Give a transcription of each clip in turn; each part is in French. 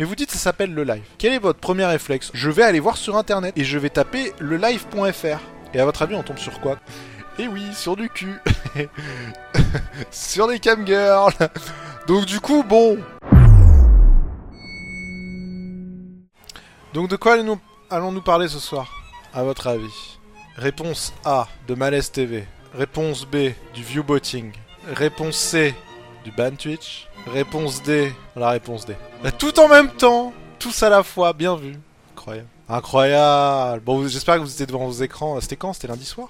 Mais vous dites ça s'appelle le live. Quel est votre premier réflexe? Je vais aller voir sur internet et je vais taper le live.fr. Et à votre avis, on tombe sur quoi? Eh oui, sur du cul. sur des camgirls. Donc du coup, bon. Donc de quoi allons-nous allons-nous parler ce soir? À votre avis Réponse A de Malaise TV. Réponse B du viewbotting. Réponse C du ban Twitch. Réponse D. La réponse D. Tout en même temps, tous à la fois, bien vu. Incroyable. Incroyable. Bon, j'espère que vous étiez devant vos écrans. C'était quand? C'était lundi soir?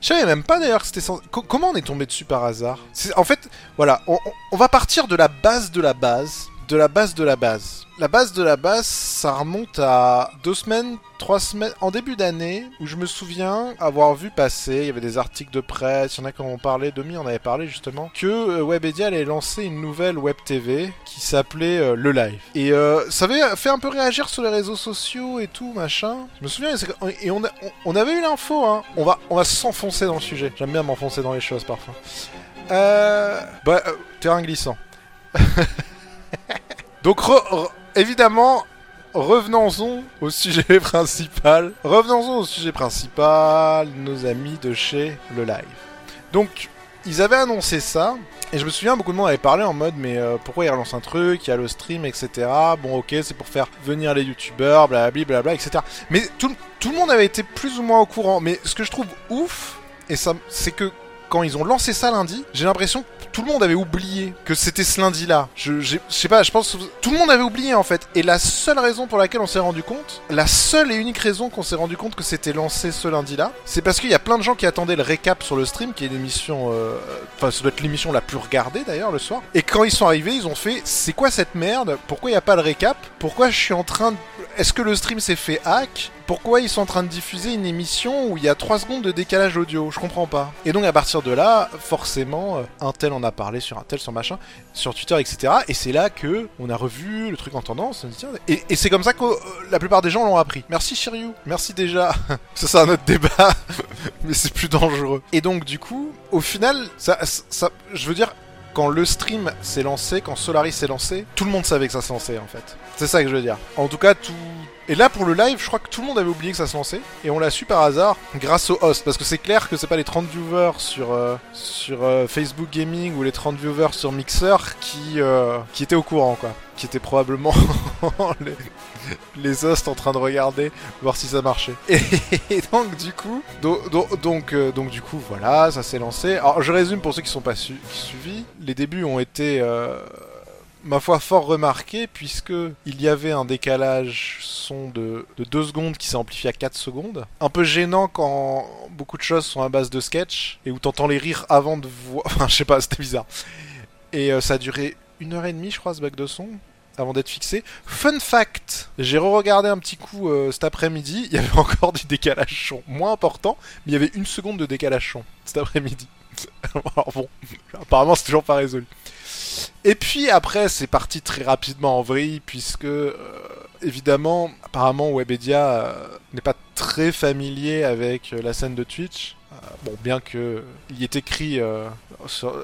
Je savais même pas d'ailleurs que c'était sans... Co- comment on est tombé dessus par hasard? En fait, voilà, on va partir de la base de la base, de la base de la base. La base de la base, ça remonte à deux semaines, trois semaines, en début d'année, où je me souviens avoir vu passer, il y avait des articles de presse, il y en a qui ont parlé, Demi en avait parlé justement, que euh, Webedia allait lancer une nouvelle web TV qui s'appelait euh, Le Live. Et euh, ça avait fait un peu réagir sur les réseaux sociaux et tout, machin. Je me souviens, et on, avait eu l'info, hein. On va, on va s'enfoncer dans le sujet. J'aime bien m'enfoncer dans les choses parfois. Euh... Bah, terrain glissant. Donc, évidemment, revenons-en au sujet principal. Revenons-en au sujet principal, nos amis de chez Le Live. Donc, ils avaient annoncé ça, et je me souviens, beaucoup de monde avait parlé en mode, mais euh, pourquoi ils relancent un truc, il y a le stream, etc. Bon, ok, c'est pour faire venir les youtubeurs, blablabla, blablabla, etc. Mais tout, tout le monde avait été plus ou moins au courant. Mais ce que je trouve ouf, et ça, c'est que quand ils ont lancé ça lundi, j'ai l'impression tout le monde avait oublié que c'était ce lundi-là. Je, sais pas, je pense tout le monde avait oublié en fait. Et la seule raison pour laquelle on s'est rendu compte, la seule et unique raison qu'on s'est rendu compte que c'était lancé ce lundi-là, c'est parce qu'il y a plein de gens qui attendaient le récap sur le stream, qui est l'émission, euh, enfin ça doit être l'émission la plus regardée d'ailleurs le soir. Et quand ils sont arrivés, ils ont fait, c'est quoi cette merde? Pourquoi il n'y a pas le récap? Pourquoi je suis en train de... Est-ce que le stream s'est fait hack? Pourquoi ils sont en train de diffuser une émission où il y a 3 secondes de décalage audio? Je comprends pas. Et donc à partir de là, forcément, euh, un tel en a parlé sur un tel, sur machin, sur Twitter, etc. Et c'est là que on a revu le truc en tendance. Et, c'est comme ça que euh, la plupart des gens l'ont appris. Merci Shiryu, merci déjà. ça c'est un autre débat, mais c'est plus dangereux. Et donc du coup, au final, ça, ça, je veux dire, quand le stream s'est lancé, quand Solaris s'est lancé, tout le monde savait que ça se lançait en fait. C'est ça que je veux dire. En tout cas, tout. Et là, pour le live, je crois que tout le monde avait oublié que ça se lançait. Et on l'a su par hasard grâce au host. Parce que c'est clair que c'est pas les 30 viewers sur, euh, sur euh, Facebook Gaming ou les 30 viewers sur Mixer qui, euh, qui étaient au courant, quoi. Qui étaient probablement les, hosts en train de regarder, voir si ça marchait. Et, donc, du coup, donc, donc, du coup, voilà, ça s'est lancé. Alors, je résume pour ceux qui sont pas suivis. Les débuts ont été. euh, ma foi fort remarqué puisque il y avait un décalage son de, de 2 secondes qui s'est amplifié à 4 secondes. Un peu gênant quand beaucoup de choses sont à base de sketch et où t'entends les rires avant de voir... Enfin je sais pas, c'était bizarre. Et euh, ça a duré une heure et demie je crois ce bug de son avant d'être fixé. Fun fact, j'ai re-regardé un petit coup euh, cet après-midi, il y avait encore du décalage son, moins important, mais il y avait une seconde de décalage son cet après-midi. Alors bon, apparemment c'est toujours pas résolu. Et puis après, c'est parti très rapidement en vrille, puisque euh, évidemment, apparemment, Webedia euh, n'est pas très familier avec euh, la scène de Twitch. Bon, bien que il y est écrit sur,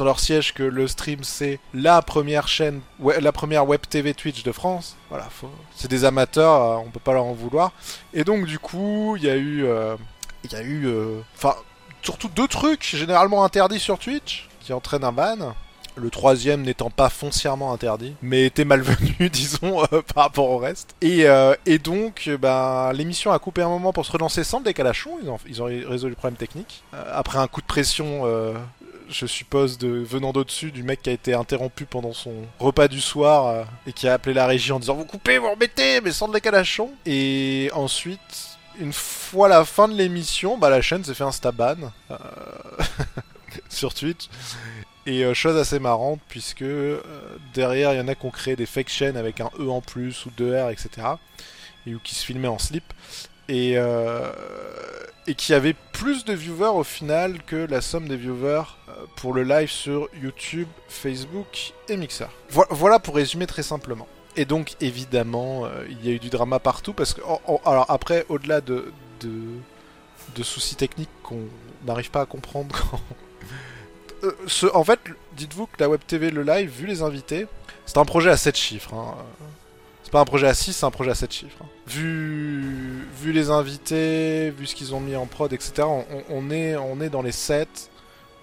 leur siège que le stream c'est la première chaîne, la première web TV Twitch de France. Voilà, c'est des amateurs, on peut pas leur en vouloir. Et donc du coup, il y a eu, il y a eu, enfin, surtout deux trucs généralement interdits sur Twitch qui entraînent un ban. Le troisième n'étant pas foncièrement interdit, mais était malvenu, disons, euh, par rapport au reste. Et, euh, donc, euh, ben, l'émission a coupé un moment pour se relancer sans le décalage son. Ils ont, ils ont résolu le problème technique. Après un coup de pression, je suppose, de, venant d'au-dessus, du mec qui a été interrompu pendant son repas du soir et qui a appelé la régie en disant Vous coupez, vous remettez, mais sans le décalage son. Et ensuite, une fois la fin de l'émission, bah, la chaîne s'est fait un staban euh, sur Twitch. Et euh, chose assez marrante, puisque euh, derrière, il y en a qui ont créé des fake chaînes avec un E en plus ou deux R, etc. Et qui se filmaient en slip. Et, qui avaient plus de viewers au final que la somme des viewers pour le live sur YouTube, Facebook et Mixer. Vo- voilà pour résumer très simplement. Et donc, évidemment, euh, il y a eu du drama partout, parce que... alors après, au-delà de, de, soucis techniques qu'on n'arrive pas à comprendre quand euh, en fait, dites-vous que la Web TV, le live, vu les invités, c'est un projet à 7 chiffres. Hein. C'est pas un projet à 6, c'est un projet à 7 chiffres. Hein. Vu, vu les invités, vu ce qu'ils ont mis en prod, etc., on, est, on est dans les 7.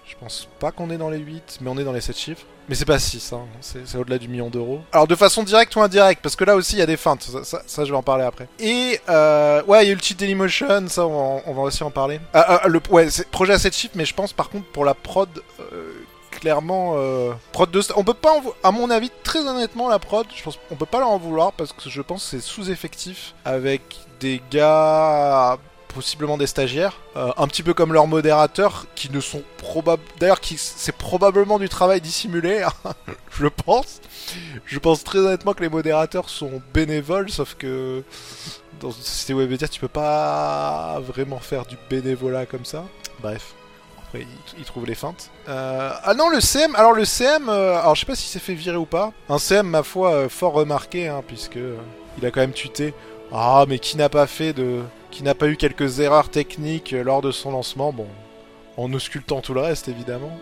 Je pense pas qu'on est dans les 8, mais on est dans les 7 chiffres. Mais c'est pas 6, hein. c'est au-delà du million d'euros. Alors de façon directe ou indirecte, parce que là aussi il y a des feintes, ça, ça, je vais en parler après. Et euh, ouais, il y a eu le Dailymotion, ça on, va aussi en parler. Ah, ah, le, ouais, c'est projet à 7 chiffres, mais je pense par contre pour la prod, euh, clairement, euh, prod de... On peut pas, en, à mon avis, très honnêtement, la prod, je pense on peut pas leur en vouloir, parce que je pense c'est sous-effectif, avec des gars possiblement des stagiaires, euh, un petit peu comme leurs modérateurs, qui ne sont probablement... D'ailleurs, qui c'est probablement du travail dissimulé, hein, je pense. Je pense très honnêtement que les modérateurs sont bénévoles, sauf que dans une société Webedia, tu peux pas vraiment faire du bénévolat comme ça. Bref. Après, ils, trouvent les feintes. Euh... Ah non, le CM... Alors le CM, euh... alors je sais pas si c'est fait virer ou pas. Un CM, ma foi, fort remarqué, hein, puisque il a quand même tuté. Ah, mais qui n'a pas fait de qui n'a pas eu quelques erreurs techniques lors de son lancement, bon, en auscultant tout le reste évidemment.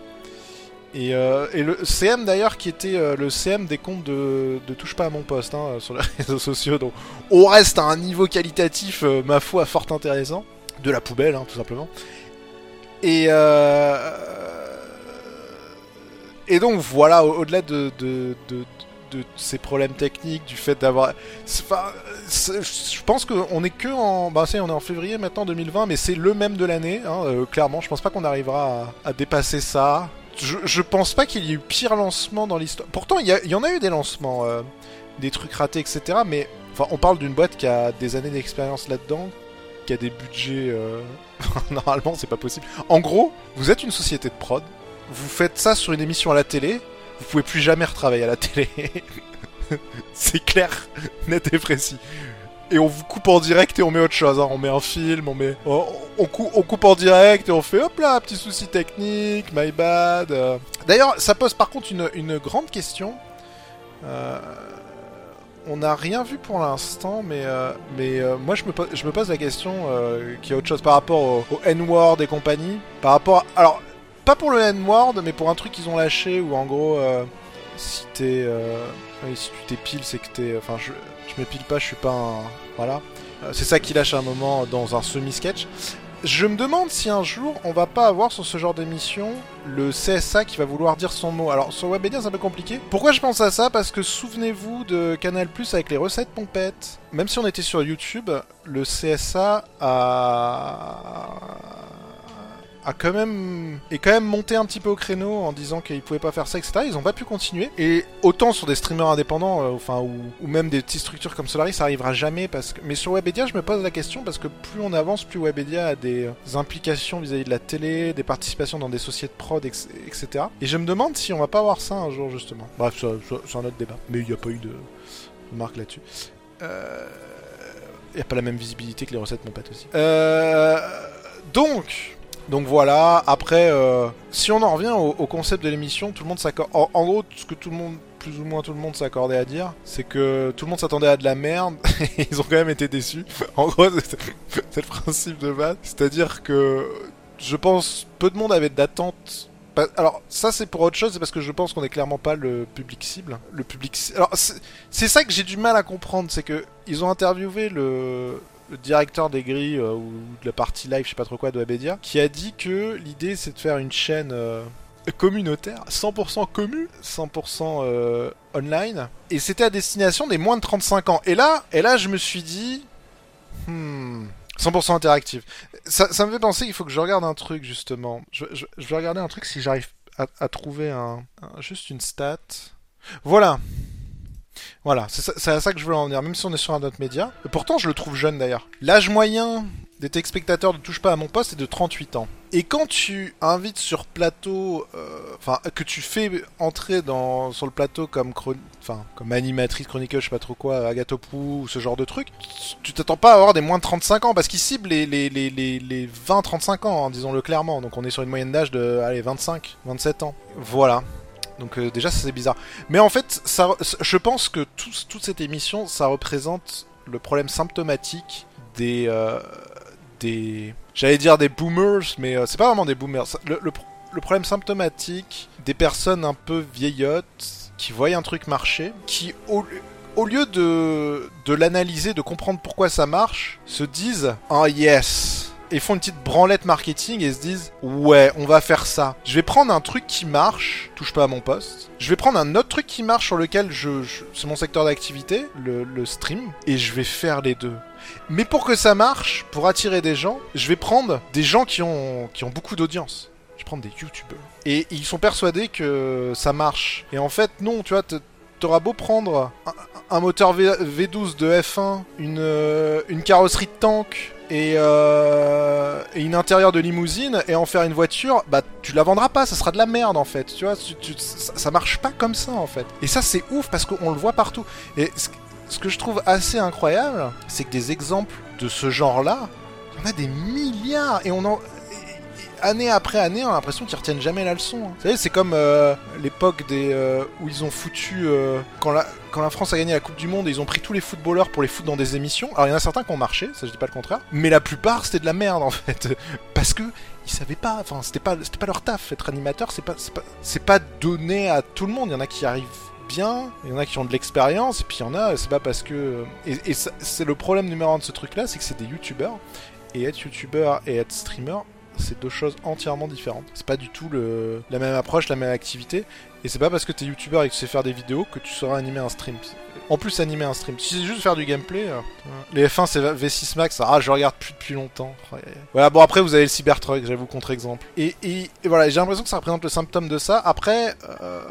Et, euh, et le CM d'ailleurs qui était euh, le CM des comptes de, de Touche pas à mon poste hein, sur les réseaux sociaux, donc on reste à un niveau qualitatif, euh, ma foi, fort intéressant, de la poubelle hein, tout simplement. Et et donc voilà, au-delà de, de, de, de ces problèmes techniques, du fait d'avoir. Je pense qu'on est que en. Bah, on est en février maintenant 2020, mais c'est le même de l'année, hein, euh, clairement. Je pense pas qu'on arrivera à, dépasser ça. Je, je pense pas qu'il y ait eu pire lancement dans l'histoire. Pourtant, il y, y, en a eu des lancements, euh, des trucs ratés, etc. Mais enfin, on parle d'une boîte qui a des années d'expérience là-dedans, qui a des budgets. Euh... Normalement, c'est pas possible. En gros, vous êtes une société de prod, vous faites ça sur une émission à la télé, vous pouvez plus jamais retravailler à la télé. c'est clair, net et précis. Et on vous coupe en direct et on met autre chose. Hein. On met un film, on met, on, on, cou on, coupe en direct et on fait hop là, petit souci technique, my bad. Euh. D'ailleurs, ça pose par contre une, une grande question. Euh... On n'a rien vu pour l'instant, mais, euh, mais moi je me, pose, je me pose la question qui a autre chose par rapport au, N-word et compagnie. Par rapport. Alors, pas pour le N-word, mais pour un truc qu'ils ont lâché où en gros, euh, si t'es. Euh... Tu t'épiles, c'est que t'es. Enfin, je, je m'épile pas, je suis pas un. Voilà. Euh, c'est ça qu'il lâche à un moment dans un semi-sketch. Je me demande si un jour on va pas avoir sur ce genre d'émission le CSA qui va vouloir dire son mot. Alors sur Webedia c'est un peu compliqué. Pourquoi je pense à ça? Parce que souvenez-vous de Canal Plus avec les recettes pompettes. Même si on était sur YouTube, le CSA a a quand même est quand même monté un petit peu au créneau en disant qu'ils pouvaient pas faire ça, etc. Ils ont pas pu continuer. Et autant sur des streamers indépendants, euh, enfin ou, ou, même des petites structures comme Solaris, ça arrivera jamais parce que. Mais sur Webedia, je me pose la question parce que plus on avance, plus Webedia a des, des implications vis-à-vis -vis de la télé, des participations dans des sociétés de prod, etc. Et je me demande si on va pas voir ça un jour justement. Bref, c'est un autre débat. Mais il n'y a pas eu de marque là-dessus. Euh... Il n'y a pas la même visibilité que les recettes, mon pote aussi. Euh... Donc, donc voilà, après, euh, si on en revient au, concept de l'émission, tout le monde s'accorde. En, gros, ce que tout le monde, plus ou moins tout le monde s'accordait à dire, c'est que tout le monde s'attendait à de la merde et ils ont quand même été déçus. En gros, c'est le principe de base. C'est-à-dire que je pense peu de monde avait d'attente. Alors ça c'est pour autre chose, c'est parce que je pense qu'on est clairement pas le public cible. Le public. Alors c'est ça que j'ai du mal à comprendre, c'est que ils ont interviewé le le directeur des grilles euh, ou de la partie live, je sais pas trop quoi, de Webedia, qui a dit que l'idée c'est de faire une chaîne euh, communautaire, 100% commu, 100% euh, online, et c'était à destination des moins de 35 ans. Et là, et là je me suis dit, hmm, 100% interactive. Ça, me fait penser qu'il faut que je regarde un truc justement. Je, je, vais regarder un truc si j'arrive à, trouver un, juste une stat. Voilà. Voilà, c'est à ça que je voulais en venir, même si on est sur un autre média. Et pourtant, je le trouve jeune d'ailleurs. L'âge moyen des téléspectateurs ne touche pas à mon poste est de 38 ans. Et quand tu invites sur plateau, enfin, euh, que tu fais entrer dans, sur le plateau comme, enfin, comme animatrice chroniqueuse, je sais pas trop quoi, Agatopou, ou ce genre de truc, tu t'attends pas à avoir des moins de 35 ans, parce qu'ils ciblent les, les, les, les, les 20-35 ans, hein, disons-le clairement. Donc on est sur une moyenne d'âge de, allez, 25, 27 ans. Voilà. Donc euh, déjà c'est bizarre. Mais en fait, ça, je pense que tout, toute cette émission, ça représente le problème symptomatique des... Euh, des... J'allais dire des boomers, mais euh, c'est pas vraiment des boomers. Le, problème symptomatique des personnes un peu vieillottes qui voient un truc marcher, qui au, au lieu de, de l'analyser, de comprendre pourquoi ça marche, se disent Oh yes et font une petite branlette marketing et se disent ouais on va faire ça. Je vais prendre un truc qui marche touche pas à mon poste. Je vais prendre un autre truc qui marche sur lequel je, c'est mon secteur d'activité le, stream et je vais faire les deux. Mais pour que ça marche pour attirer des gens je vais prendre des gens qui ont beaucoup d'audience. Je prendre des youtubeurs. Et ils sont persuadés que ça marche. Et en fait non tu vois T'auras beau prendre un, moteur v, V12 de F1, une, euh, une carrosserie de tank et, euh, et une intérieur de limousine et en faire une voiture, bah tu la vendras pas, ça sera de la merde en fait. Tu vois, ça, marche pas comme ça en fait. Et ça c'est ouf parce qu'on le voit partout. Et ce, ce que je trouve assez incroyable, c'est que des exemples de ce genre-là, en a des milliards et on en année après année, on a l'impression qu'ils retiennent jamais la leçon. hein. Vous savez, c'est comme euh, l'époque des euh, où ils ont foutu euh, quand la France a gagné la Coupe du Monde, ils ont pris tous les footballeurs pour les foutre dans des émissions. Alors il y en a certains qui ont marché, ça je dis pas le contraire, mais la plupart c'était de la merde en fait, parce que ils savaient pas, enfin c'était pas leur taf. Être animateur, c'est pas c'est donné à tout le monde. Il y en a qui arrivent bien, il y en a qui ont de l'expérience, et puis il y en a, c'est pas parce que et, c'est le problème numéro un de ce truc-là, c'est que c'est des youtubeurs et être youtubeur et être streamer, c'est deux choses entièrement différentes. C'est pas du tout le, la même approche, la même activité. Et c'est pas parce que t'es youtubeur et que tu sais faire des vidéos que tu sauras animer un stream. En plus, animer un stream. Si c'est juste faire du gameplay, euh, les F1 c'est V6 Max, ah je regarde plus depuis longtemps. Voilà, bon après vous avez le Cybertruck, j'avoue contre-exemple. Et, et, et voilà, j'ai l'impression que ça représente le symptôme de ça. Après, euh,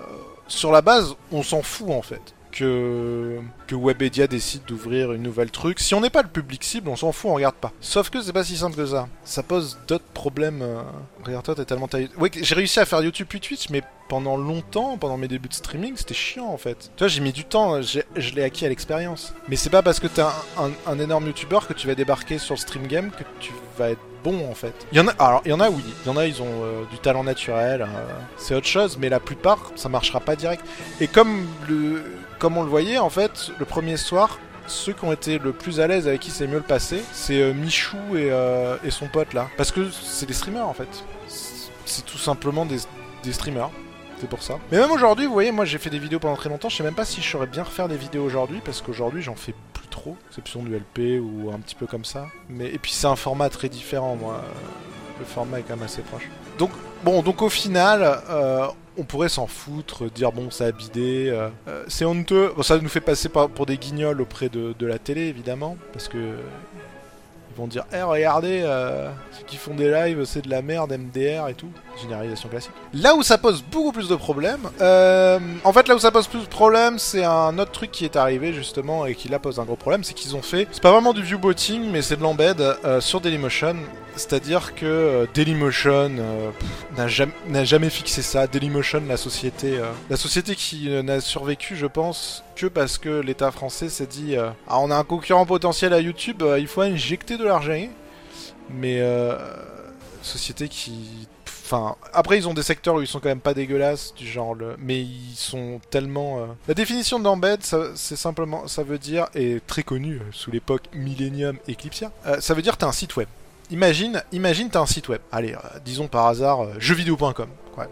sur la base, on s'en fout en fait. Que, que Webedia décide d'ouvrir une nouvelle truc. Si on n'est pas le public cible, on s'en fout, on regarde pas. Sauf que c'est pas si simple que ça. Ça pose d'autres problèmes. euh, Regarde toi, t'es tellement taillé. J'ai réussi à faire YouTube puis Twitch, mais pendant longtemps, pendant mes débuts de streaming, c'était chiant en fait. Tu vois, j'ai mis du temps, j'ai- je l'ai acquis à l'expérience. Mais c'est pas parce que t'es un, énorme youtubeur que tu vas débarquer sur le stream game que tu vas être bon en fait. Il y en a, alors il y en a oui, il y en a ils ont euh, du talent naturel, euh, c'est autre chose, mais la plupart ça marchera pas direct. Et comme le, comme on le voyait en fait, le premier soir, ceux qui ont été le plus à l'aise avec qui c'est mieux le passé, c'est euh, Michou et, euh, et son pote là, parce que c'est des streamers en fait. C'est- tout simplement des, des streamers. C'est pour ça. Mais même aujourd'hui, vous voyez, moi j'ai fait des vidéos pendant très longtemps. Je sais même pas si je saurais bien refaire des vidéos aujourd'hui parce qu'aujourd'hui j'en fais plus trop. Exception du LP ou un petit peu comme ça. Mais et puis c'est un format très différent, moi. Le format est quand même assez proche. Donc bon, donc au final, euh, on pourrait s'en foutre, dire bon, ça a bidé. euh, c'est honteux. Bon, ça nous fait passer pour des guignols auprès de, de la télé évidemment, parce que ils vont dire, eh regardez, euh, ceux qui font des lives, c'est de la merde, MDR et tout. Généralisation classique. Là où ça pose beaucoup plus de problèmes, euh, en fait là où ça pose plus de problèmes, c'est un autre truc qui est arrivé justement et qui là pose un gros problème, c'est qu'ils ont fait, c'est pas vraiment du viewbotting, mais c'est de l'embed euh, sur Dailymotion. C'est-à-dire que euh, Dailymotion n'a jamais, jamais fixé ça. Dailymotion, la société, la société qui n'a survécu, je pense, que parce que l'État français s'est dit, ah, on a un concurrent potentiel à YouTube, il faut injecter de l'argent. Mais société qui, enfin, après ils ont des secteurs où ils sont quand même pas dégueulasses, du genre mais ils sont tellement. euh, La définition d'embed, c'est simplement, ça veut dire, et très connu euh, sous l'époque Millennium Eclipsia, euh, ça veut dire t'as un site web. Imagine, imagine t'as un site web. Allez, disons par hasard jeuxvideo.com. quoi.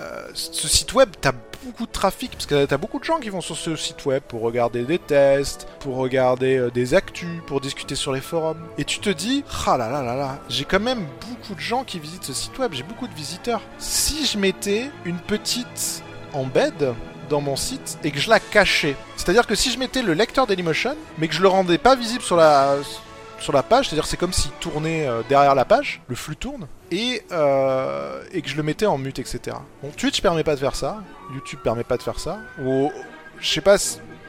Euh, ce site web, t'as beaucoup de trafic parce que t'as beaucoup de gens qui vont sur ce site web pour regarder des tests, pour regarder euh, des actus, pour discuter sur les forums. Et tu te dis, ah là là là là, j'ai quand même beaucoup de gens qui visitent ce site web, j'ai beaucoup de visiteurs. Si je mettais une petite embed dans mon site et que je la cachais, c'est-à-dire que si je mettais le lecteur Dailymotion, mais que je le rendais pas visible sur la sur la page, c'est-à-dire c'est comme s'il tournait euh, derrière la page, le flux tourne, et, euh, et que je le mettais en mute, etc. Bon, Twitch permet pas de faire ça, YouTube permet pas de faire ça, ou je sais pas,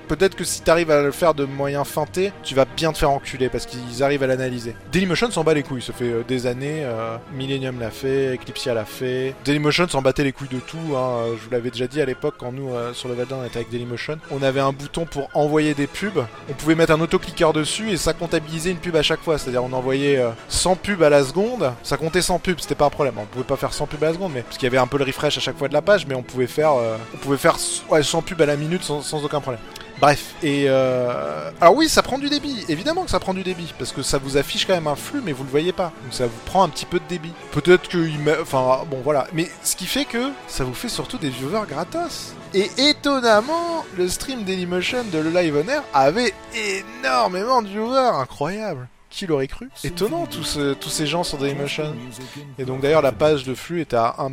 peut-être que si t'arrives à le faire de moyen feinté, tu vas bien te faire enculer parce qu'ils arrivent à l'analyser. Dailymotion s'en bat les couilles, ça fait euh, des années, euh, Millennium l'a fait, Eclipsia l'a fait, Dailymotion s'en battait les couilles de tout, hein, je vous l'avais déjà dit à l'époque quand nous euh, sur le Valdan on était avec Dailymotion, on avait un bouton pour envoyer des pubs, on pouvait mettre un autocliqueur dessus et ça comptabilisait une pub à chaque fois, c'est-à-dire on envoyait euh, 100 pubs à la seconde, ça comptait 100 pubs, c'était pas un problème, on pouvait pas faire 100 pubs à la seconde, mais parce qu'il y avait un peu le refresh à chaque fois de la page, mais on pouvait faire, on pouvait faire ouais, 100 pubs à la minute sans aucun problème. Bref, et euh... alors oui, ça prend du débit, évidemment que ça prend du débit, parce que ça vous affiche quand même un flux, mais vous le voyez pas, donc ça vous prend un petit peu de débit. Peut-être que, met... enfin bon voilà, mais ce qui fait que ça vous fait surtout des viewers gratos. Et étonnamment, le stream Dailymotion de le Live on avait énormément de viewers, incroyable. Qui l'aurait cru Étonnant tous, ce, tous ces gens sur Dailymotion. Et donc d'ailleurs la page de flux est à 1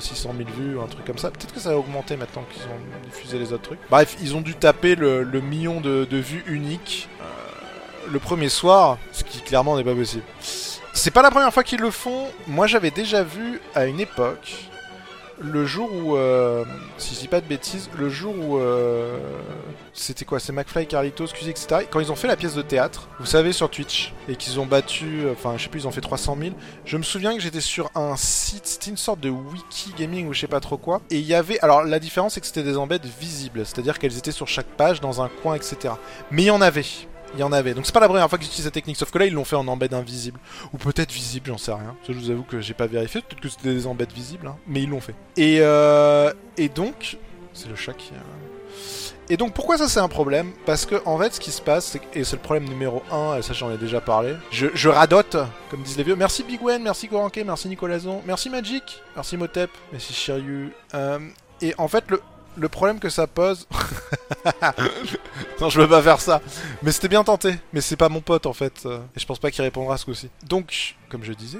600 000 vues, un truc comme ça. Peut-être que ça va augmenter maintenant qu'ils ont diffusé les autres trucs. Bref, ils ont dû taper le, million de, de, vues uniques euh, le premier soir, ce qui clairement n'est pas possible. C'est pas la première fois qu'ils le font. Moi j'avais déjà vu à une époque le jour où, euh, si je dis pas de bêtises, le jour où euh, c'était quoi, c'est McFly, Carlitos, QZ, etc. Quand ils ont fait la pièce de théâtre, vous savez, sur Twitch, et qu'ils ont battu, enfin, je sais plus, ils ont fait 300 000. Je me souviens que j'étais sur un site, c'était une sorte de wiki gaming ou je sais pas trop quoi, et il y avait, alors la différence c'est que c'était des embeds visibles, c'est-à-dire qu'elles étaient sur chaque page, dans un coin, etc. Mais il y en avait. Il y en avait. Donc c'est pas la première fois qu'ils utilisent cette technique, sauf que là ils l'ont fait en embed invisible. Ou peut-être visible, j'en sais rien. Ça, je vous avoue que j'ai pas vérifié, peut-être que c'était des embeds visibles, hein. mais ils l'ont fait. Et, euh, et donc, c'est le chat qui... Et donc pourquoi ça c'est un problème? Parce que en fait ce qui se passe, et c'est le problème numéro 1, et ça j'en ai déjà parlé, je, je, radote, comme disent les vieux. Merci Big Wen, merci Goranke, merci Nicolason, merci Magic, merci Motep, merci Shiryu. Euh, et en fait le, le problème que ça pose... non, je veux pas faire ça. Mais c'était bien tenté. Mais c'est pas mon pote en fait. Et je pense pas qu'il répondra ce coup-ci. Donc, comme je disais,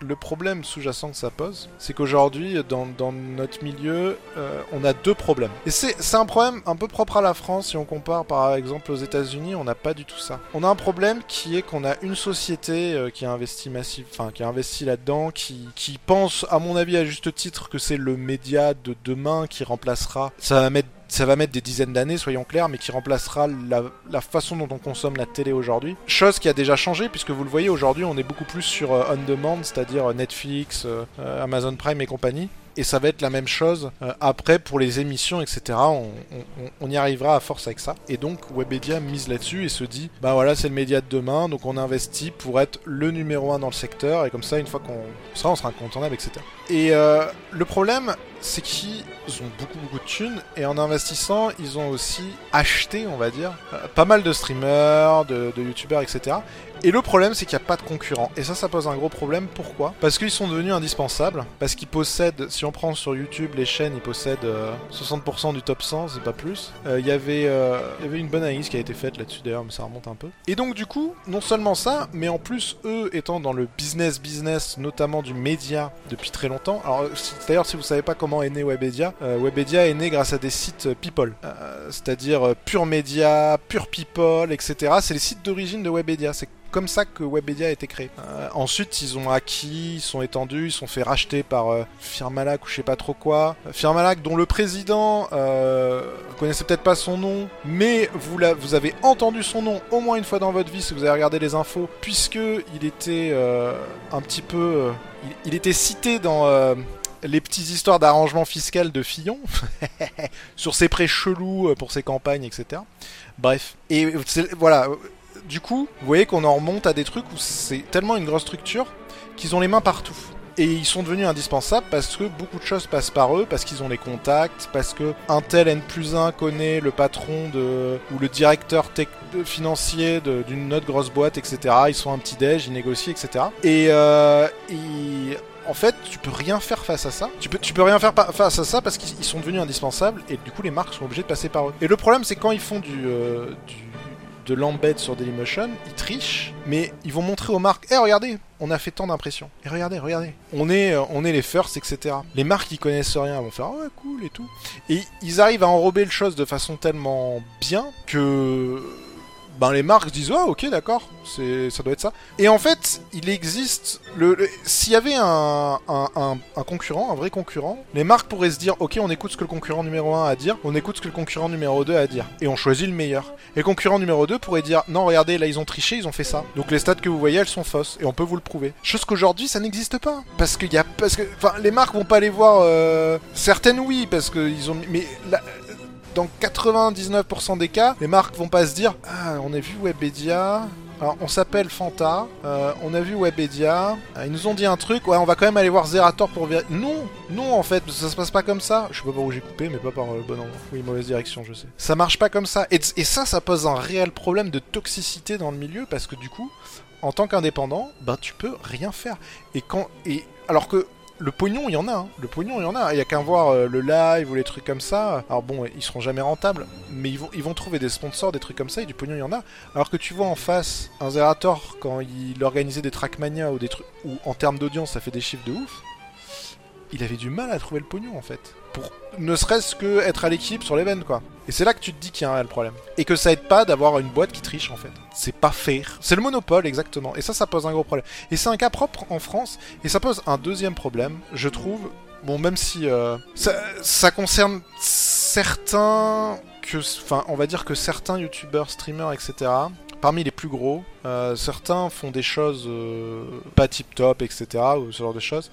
le problème sous-jacent que ça pose, c'est qu'aujourd'hui, dans, notre milieu, euh, on a deux problèmes. Et c'est un problème un peu propre à la France, si on compare par exemple aux États-Unis, on n'a pas du tout ça. On a un problème qui est qu'on a une société euh, qui a investi massif, enfin qui a investi là-dedans, qui, qui pense, à mon avis, à juste titre, que c'est le média de demain qui remplacera. Ça va mettre ça va mettre des dizaines d'années, soyons clairs, mais qui remplacera la, façon dont on consomme la télé aujourd'hui. Chose qui a déjà changé, puisque vous le voyez, aujourd'hui, on est beaucoup plus sur euh, on-demand, c'est-à-dire Netflix, euh, Amazon Prime et compagnie et ça va être la même chose euh, après pour les émissions, etc. On, on, y arrivera à force avec ça. Et donc Webedia mise là-dessus et se dit, bah voilà, c'est le média de demain, donc on investit pour être le numéro un dans le secteur, et comme ça, une fois qu'on sera, on sera incontournable, etc. Et euh, le problème, c'est qu'ils ont beaucoup beaucoup de thunes et en investissant, ils ont aussi acheté, on va dire, euh, pas mal de streamers, de, de youtubeurs, etc. Et le problème, c'est qu'il n'y a pas de concurrents. Et ça, ça pose un gros problème. Pourquoi? Parce qu'ils sont devenus indispensables. Parce qu'ils possèdent, si on prend sur YouTube les chaînes, ils possèdent euh, 60% du top 100, c'est pas plus. Il euh, y avait, euh, y avait une bonne analyse qui a été faite là-dessus d'ailleurs, mais ça remonte un peu. Et donc, du coup, non seulement ça, mais en plus, eux étant dans le business business, notamment du média depuis très longtemps. Alors, d'ailleurs, si vous savez pas comment est né Webedia, euh, Webedia est né grâce à des sites people. C'est-à-dire Pure Media, Pure People, etc. C'est les sites d'origine de Webedia. Comme ça que Webedia a été créé. Euh, ensuite, ils ont acquis, ils sont étendus, ils sont fait racheter par euh, ou je sais pas trop quoi. Firmalak, dont le président, euh, vous connaissez peut-être pas son nom, mais vous, la, avez entendu son nom au moins une fois dans votre vie si vous avez regardé les infos, puisque il était euh, un petit peu, euh, il, était cité dans les petites histoires d'arrangement fiscal de Fillon, sur ses prêts chelous pour ses campagnes, etc. Bref. Et voilà, du coup, vous voyez qu'on en remonte à des trucs où c'est tellement une grosse structure qu'ils ont les mains partout. Et ils sont devenus indispensables parce que beaucoup de choses passent par eux, parce qu'ils ont les contacts, parce que un tel N plus 1 connaît le patron de, ou le directeur financier d'une autre grosse boîte, etc. Ils sont un petit déj, ils négocient, etc. Et, euh, et en fait, tu peux rien faire face à ça. Tu peux, tu peux rien faire face à ça parce qu'ils sont devenus indispensables et du coup les marques sont obligées de passer par eux. Et le problème, c'est quand ils font du, euh, du de l'embed sur Dailymotion, ils trichent, mais ils vont montrer aux marques, eh regardez, on a fait tant d'impressions. Et regardez, regardez, on est, on est les first, etc. Les marques qui connaissent rien vont faire, ouais, cool et tout. Et ils arrivent à enrober le chose de façon tellement bien que ben les marques disent oh ok d'accord c'est ça doit être ça. Et en fait il existe le, s'il y avait un, un, concurrent un vrai concurrent les marques pourraient se dire ok on écoute ce que le concurrent numéro 1 a à dire on écoute ce que le concurrent numéro 2 a à dire. Et on choisit le meilleur. Et le concurrent numéro 2 pourrait dire non regardez là ils ont triché ils ont fait ça. Donc les stats que vous voyez elles sont fausses et on peut vous le prouver. Chose qu'aujourd'hui ça n'existe pas. Parce qu'il y a parce que enfin les marques vont pas aller voir euh, certaines oui parce que ils ont mais la, dans 99% des cas, les marques vont pas se dire Ah, on a vu Webedia, Alors, on s'appelle Fanta, euh, on a vu Webedia, euh, ils nous ont dit un truc, ouais, on va quand même aller voir Zerator pour vérifier. Non, non, en fait, ça se passe pas comme ça. Je sais pas par où j'ai coupé, mais pas par le bon endroit. Oui, mauvaise direction, je sais. Ça marche pas comme ça. Et, et ça, ça pose un réel problème de toxicité dans le milieu, parce que du coup, en tant qu'indépendant, ben tu peux rien faire. Et quand. Et, alors que le pognon, il y en a. Hein. Le pognon, il y en a. Il y a qu'à voir euh, le live ou les trucs comme ça. Alors bon, ils seront jamais rentables, mais ils vont, ils vont trouver des sponsors, des trucs comme ça, et du pognon, il y en a. Alors que tu vois en face un Zerator quand il organisait des Trackmania ou des trucs où en termes d'audience, ça fait des chiffres de ouf. Il avait du mal à trouver le pognon en fait. Ne serait-ce que être à l'équipe sur l'event quoi. Et c'est là que tu te dis qu'il y a un réel problème. Et que ça aide pas d'avoir une boîte qui triche en fait. C'est pas faire. C'est le monopole exactement. Et ça, ça pose un gros problème. Et c'est un cas propre en France. Et ça pose un deuxième problème, je trouve. Bon, même si euh, ça, ça concerne certains que, enfin, on va dire que certains youtubeurs, streamers, etc. Parmi les plus gros, euh, certains font des choses euh, pas tip top, etc. ou ce genre de choses.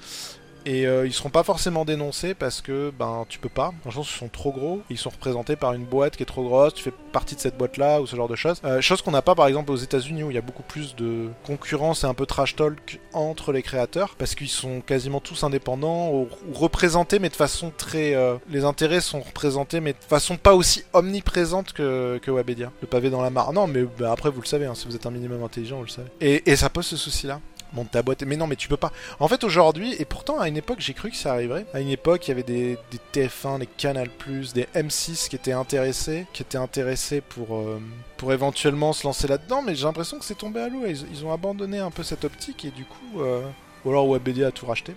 Et euh, ils seront pas forcément dénoncés parce que ben tu peux pas. Je pense qu'ils sont trop gros. Ils sont représentés par une boîte qui est trop grosse. Tu fais partie de cette boîte là ou ce genre de choses. Euh, chose qu'on n'a pas par exemple aux États-Unis où il y a beaucoup plus de concurrence et un peu trash talk entre les créateurs parce qu'ils sont quasiment tous indépendants ou, représentés mais de façon très. Euh, les intérêts sont représentés mais de façon pas aussi omniprésente que, que Webedia. Le pavé dans la mare. Non mais bah, après vous le savez. Hein, si vous êtes un minimum intelligent vous le savez. Et, et ça pose ce souci là monte ta boîte. Mais non, mais tu peux pas. En fait, aujourd'hui, et pourtant à une époque, j'ai cru que ça arriverait. À une époque, il y avait des, des TF1, des Canal+, des M6 qui étaient intéressés, qui étaient intéressés pour euh, pour éventuellement se lancer là-dedans. Mais j'ai l'impression que c'est tombé à l'eau. Ils, ils, ont abandonné un peu cette optique et du coup, euh, ou alors Webedia a tout racheté.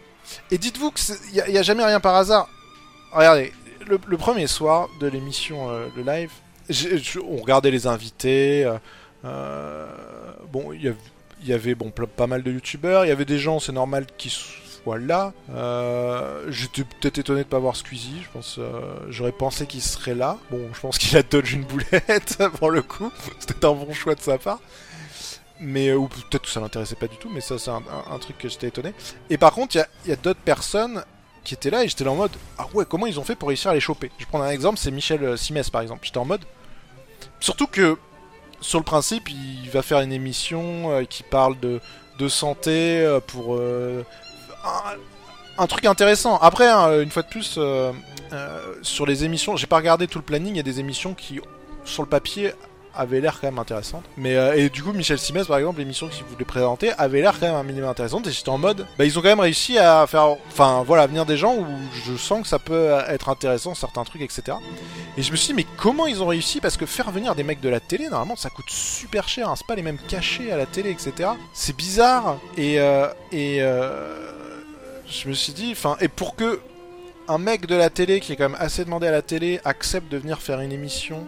Et dites-vous qu'il n'y a, a, jamais rien par hasard. Regardez, le, le premier soir de l'émission, euh, le live, on regardait les invités. Euh, bon, il y a il y avait bon pas mal de youtubeurs, il y avait des gens, c'est normal, qui soient là. Euh, J'étais peut-être étonné de pas voir Squeezie, je pense, euh, j'aurais pensé qu'il serait là. Bon, je pense qu'il a dodge une boulette pour le coup, c'était un bon choix de sa part. Mais, ou peut-être que ça l'intéressait pas du tout, mais ça c'est un, truc que j'étais étonné. Et par contre, il y a, a d'autres personnes qui étaient là et j'étais là en mode Ah ouais, comment ils ont fait pour réussir à les choper? Je prends un exemple, c'est Michel Simès par exemple. J'étais en mode. Surtout que sur le principe, il va faire une émission euh, qui parle de, de santé euh, pour euh, un, truc intéressant. Après, hein, une fois de plus, sur les émissions, j'ai pas regardé tout le planning. Il y a des émissions qui, sur le papier, avait l'air quand même intéressante. Mais euh, et du coup, Michel Simès, par exemple, l'émission qu'il voulait présenter avait l'air quand même un minimum intéressante. Et j'étais en mode, bah ils ont quand même réussi à faire, enfin voilà, venir des gens où je sens que ça peut être intéressant certains trucs, etc. Et je me suis dit, mais comment ils ont réussi? Parce que faire venir des mecs de la télé, normalement, ça coûte super cher. Hein. C'est pas les mêmes cachets à la télé, etc. C'est bizarre. Et euh, et euh, je me suis dit, enfin, et pour que un mec de la télé qui est quand même assez demandé à la télé accepte de venir faire une émission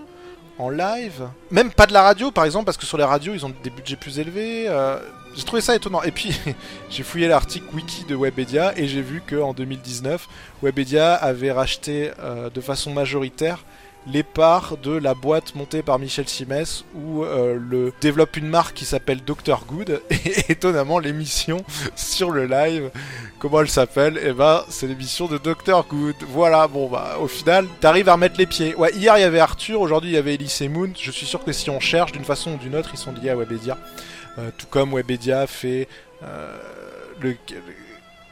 en live. Même pas de la radio, par exemple, parce que sur les radios, ils ont des budgets plus élevés. Euh, j'ai trouvé ça étonnant. Et puis, j'ai fouillé l'article wiki de Webedia et j'ai vu qu'en 2019, Webedia avait racheté euh, de façon majoritaire les parts de la boîte montée par Michel Simès où euh, le développe une marque qui s'appelle Dr Good. Et étonnamment l'émission sur le live comment elle s'appelle? Eh ben c'est l'émission de Dr Good. Voilà bon bah au final t'arrives à remettre les pieds. Ouais hier il y avait Arthur aujourd'hui il y avait Elise et Moon. Je suis sûr que si on cherche d'une façon ou d'une autre ils sont liés à Webedia. Euh, tout comme Webedia fait euh, le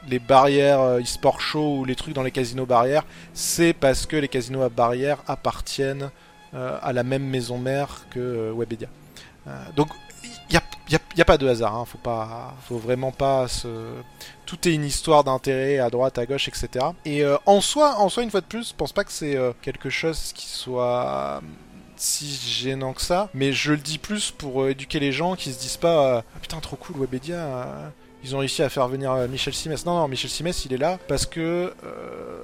les barrières e-sport show ou les trucs dans les casinos barrières, c'est parce que les casinos à barrières appartiennent euh, à la même maison mère que euh, Webedia. Euh, donc il n'y a, y a, pas de hasard, hein, faut pas, faut vraiment pas se. Tout est une histoire d'intérêt à droite, à gauche, etc. Et euh, en soi, en soi, une fois de plus, je pense pas que c'est euh, quelque chose qui soit si gênant que ça, mais je le dis plus pour éduquer les gens qui se disent pas ah putain trop cool Webedia ils ont réussi à faire venir Michel Simès. Non, non, Michel Simès, il est là parce que euh,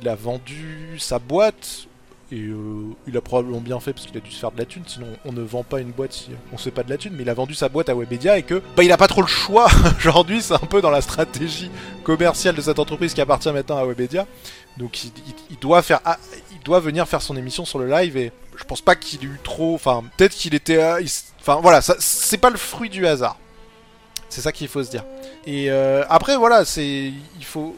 il a vendu sa boîte. Et euh, il a probablement bien fait parce qu'il a dû se faire de la thune, sinon on ne vend pas une boîte si on se fait pas de la thune, mais il a vendu sa boîte à Webedia et que bah il a pas trop le choix aujourd'hui, c'est un peu dans la stratégie commerciale de cette entreprise qui appartient maintenant à Webedia. Donc il, doit faire ah, venir faire son émission sur le live et je pense pas qu'il ait eu trop enfin peut-être qu'il était euh, enfin voilà, c'est pas le fruit du hasard. C'est ça qu'il faut se dire. Et euh, après, voilà, c'est il faut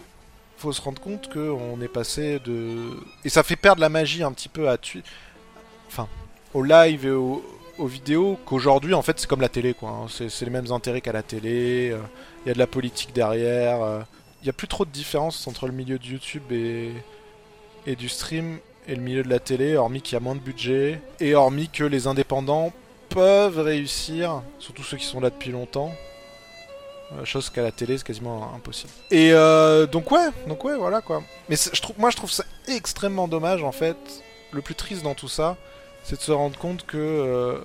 faut se rendre compte qu'on est passé de et ça fait perdre la magie un petit peu à tuer, enfin, au live et au, aux vidéos qu'aujourd'hui, en fait, c'est comme la télé, quoi. hein. C'est les mêmes intérêts qu'à la télé. euh, Il y a de la politique derrière. euh. Il n'y a plus trop de différence entre le milieu de YouTube et, et du stream et le milieu de la télé, hormis qu'il y a moins de budget et hormis que les indépendants peuvent réussir, surtout ceux qui sont là depuis longtemps. Euh, Chose qu'à la télé, c'est quasiment impossible. Et euh, donc ouais, donc ouais, voilà quoi. Mais je trouve, moi, je trouve ça extrêmement dommage en fait. Le plus triste dans tout ça, c'est de se rendre compte que euh,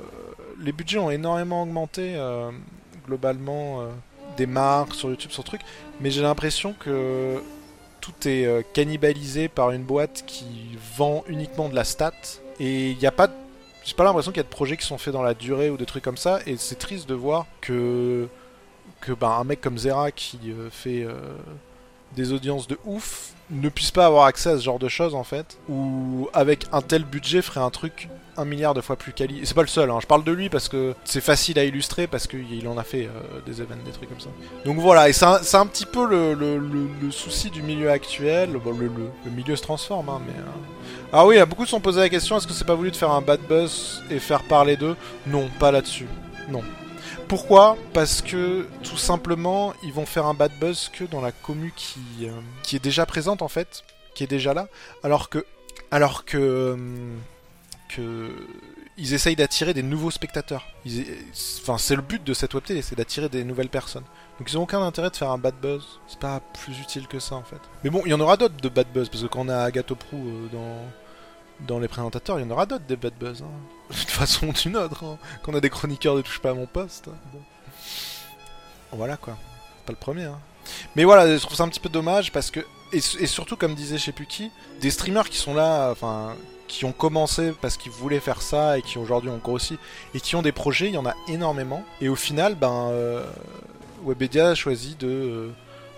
les budgets ont énormément augmenté globalement des marques sur YouTube, sur trucs, mais j'ai l'impression que tout est cannibalisé par une boîte qui vend uniquement de la stat et il n'y a pas de- j'ai pas l'impression qu'il y a de projets qui sont faits dans la durée ou des trucs comme ça et c'est triste de voir que que ben, un mec comme Zera qui euh, fait euh, des audiences de ouf ne puisse pas avoir accès à ce genre de choses en fait ou avec un tel budget ferait un truc un milliard de fois plus quali. C'est pas le seul, hein. je parle de lui parce que c'est facile à illustrer parce qu'il en a fait euh, des événements, des trucs comme ça. Donc voilà, et c'est un, petit peu le, le- souci du milieu actuel. Le milieu se transforme, hein, mais. euh, Ah oui, beaucoup se sont posé la question est-ce que c'est pas voulu de faire un bad buzz et faire parler d'eux? Non, pas là-dessus. Non. Pourquoi? Parce que tout simplement, ils vont faire un bad buzz que dans la commu qui, euh, qui est déjà présente en fait, qui est déjà là, alors que, alors que, euh, ils essayent d'attirer des nouveaux spectateurs. Enfin, c'est le but de cette web télé, c'est d'attirer des nouvelles personnes. Donc ils ont aucun intérêt de faire un bad buzz. C'est pas plus utile que ça en fait. Mais bon, il y en aura d'autres de bad buzz parce que quand on a Agathe Prou euh, dans dans les présentateurs, il y en aura d'autres des bad buzz. hein. Toute façon ou d'une autre. Hein. Quand on a des chroniqueurs de touche pas à mon poste. hein. Bon. Voilà quoi. Pas le premier. Hein. Mais voilà, je trouve ça un petit peu dommage parce que et, et surtout comme disait je sais plus qui, des streamers qui sont là, enfin qui ont commencé parce qu'ils voulaient faire ça et qui aujourd'hui ont grossi et qui ont des projets, il y en a énormément. Et au final, ben euh, Webedia a choisi de euh,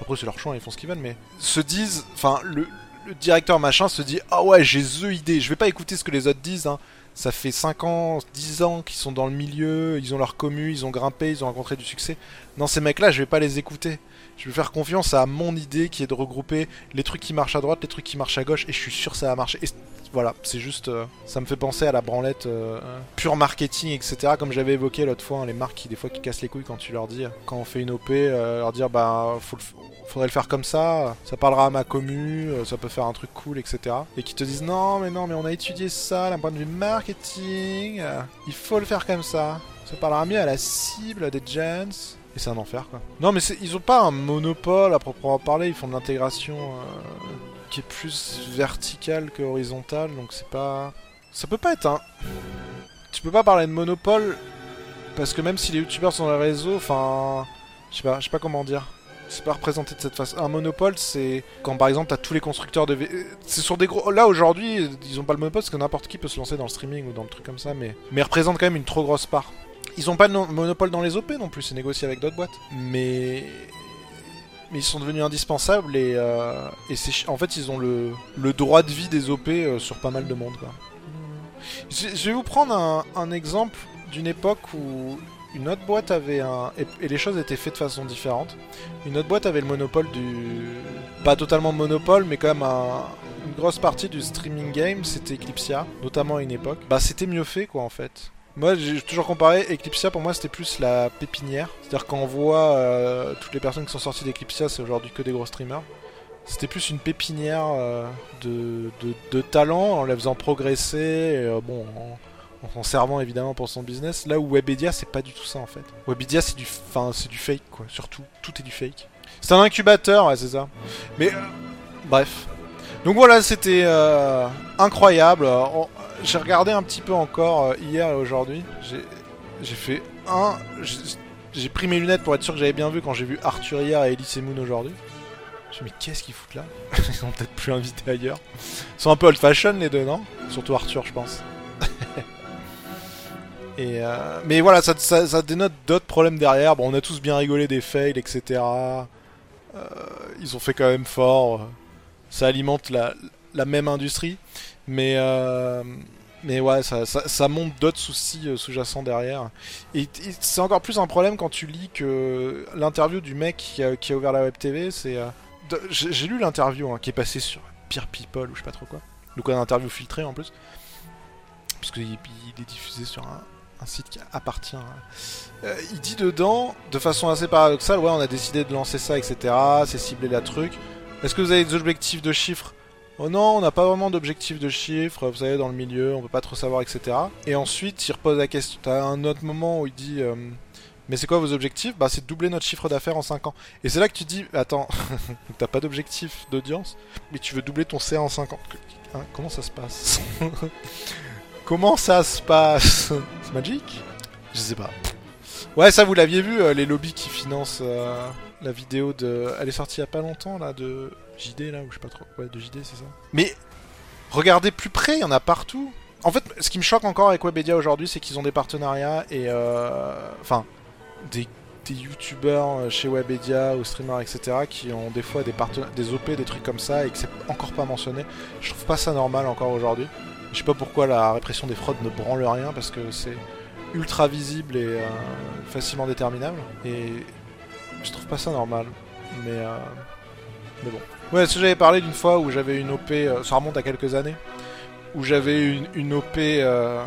après c'est leur choix, ils font ce qu'ils veulent, mais se disent, enfin le, le directeur machin se dit ah ouais j'ai the idée, je vais pas écouter ce que les autres disent. Hein. Ça fait 5 ans, 10 ans qu'ils sont dans le milieu, ils ont leur commu, ils ont grimpé, ils ont rencontré du succès. Non, ces mecs-là, je vais pas les écouter. Je vais faire confiance à mon idée qui est de regrouper les trucs qui marchent à droite, les trucs qui marchent à gauche, et je suis sûr que ça va marcher. Et voilà, c'est juste. euh, ça me fait penser à la branlette euh, pure marketing, etc. Comme j'avais évoqué l'autre fois, hein, les marques qui, des fois, qui cassent les couilles quand tu leur dis, quand on fait une OP, euh, leur dire, bah, faut le faudrait le faire comme ça, ça parlera à ma commu, euh, ça peut faire un truc cool, etc. Et qui te disent, non, mais non, mais on a étudié ça d'un point de vue marketing, euh, il faut le faire comme ça. Ça parlera mieux à la cible des gens. Et c'est un enfer quoi. Non mais ils ont pas un monopole à proprement parler, ils font de l'intégration euh, qui est plus verticale que horizontale, donc c'est pas... Ça peut pas être un... Tu peux pas parler de monopole, parce que même si les youtubeurs sont dans les réseaux, enfin... Je sais pas, je sais pas comment dire. C'est pas représenté de cette façon. Un monopole, c'est quand par exemple t'as tous les constructeurs de... V- C'est sur des gros... Là aujourd'hui, ils ont pas le monopole parce que n'importe qui peut se lancer dans le streaming ou dans le truc comme ça, mais... Mais ils représentent quand même une trop grosse part. Ils ont pas de no- monopole dans les OP non plus, c'est négocié avec d'autres boîtes. Mais mais ils sont devenus indispensables et, euh, et c'est en fait ils ont le, le droit de vie des OP euh, sur pas mal de monde quoi. Je, je vais vous prendre un, un exemple d'une époque où une autre boîte avait un et, les choses étaient faites de façon différente. Une autre boîte avait le monopole du pas totalement monopole mais quand même un- une grosse partie du streaming game, c'était Eclipsia, notamment à une époque. Bah c'était mieux fait quoi en fait. Moi, j'ai toujours comparé Eclipsia. Pour moi, c'était plus la pépinière. C'est-à-dire quand on voit euh, toutes les personnes qui sont sorties d'Eclipsia, c'est aujourd'hui que des gros streamers. C'était plus une pépinière euh, de, de, de talent en les faisant progresser, euh, bon, en servant évidemment pour son business. Là où Webedia, c'est pas du tout ça en fait. Webedia, c'est du, c'est du fake quoi. Surtout, tout est du fake. C'est un incubateur, ouais, c'est ça. Mais bref. Donc voilà, c'était euh, incroyable. J'ai regardé un petit peu encore euh, hier et aujourd'hui. J'ai fait un. j'ai- pris mes lunettes pour être sûr que j'avais bien vu quand j'ai vu Arthur hier et Elise Moon aujourd'hui. Je me mais qu'est-ce qu'ils foutent là? Ils sont peut-être plus invités ailleurs. Ils sont un peu old fashion les deux, non? Surtout Arthur, je pense. Euh, mais voilà, ça, dénote d'autres problèmes derrière. Bon, on a tous bien rigolé des fails, etc. Euh, ils ont fait quand même fort. Ça alimente la, même industrie. Mais, euh, mais ouais, ça, ça, montre d'autres soucis sous-jacents derrière. Et, c'est encore plus un problème quand tu lis que l'interview du mec qui a, ouvert la web TV, c'est. J'ai lu l'interview hein, qui est passée sur Peer People ou je sais pas trop quoi. Donc une interview filtrée en plus. Parce qu'il il est diffusé sur un, un site qui appartient. à- Euh, il dit dedans, de façon assez paradoxale, ouais, on a décidé de lancer ça, etc. C'est ciblé la truc. Est-ce que vous avez des objectifs de chiffres? Oh non, on n'a pas vraiment d'objectifs de chiffres, vous savez, dans le milieu, on peut pas trop savoir, etc. Et ensuite, il repose la question. T'as un autre moment où il dit euh, Mais c'est quoi vos objectifs? Bah, c'est doubler notre chiffre d'affaires en 5 ans. Et c'est là que tu dis Attends, t'as pas d'objectif d'audience, mais tu veux doubler ton CA en 5 ans. Hein, comment ça se passe? Comment ça se passe C'est magique Je sais pas. Ouais, ça vous l'aviez vu, euh, les lobbies qui financent euh, la vidéo de. Elle est sortie il y a pas longtemps là, de JD là, ou je sais pas trop. Ouais, de JD, c'est ça. Mais regardez plus près, il y en a partout. En fait, ce qui me choque encore avec Webedia aujourd'hui, c'est qu'ils ont des partenariats et. euh, Enfin, des, des youtubeurs euh, chez Webedia ou streamers, etc., qui ont des fois des, des OP, des trucs comme ça et que c'est encore pas mentionné. Je trouve pas ça normal encore aujourd'hui. Je sais pas pourquoi la répression des fraudes ne branle rien parce que c'est ultra visible et euh, facilement déterminable. Et je trouve pas ça normal. Mais, euh, mais bon. Ouais, ce que j'avais parlé d'une fois où j'avais une OP, euh, ça remonte à quelques années, où j'avais une, une OP, euh,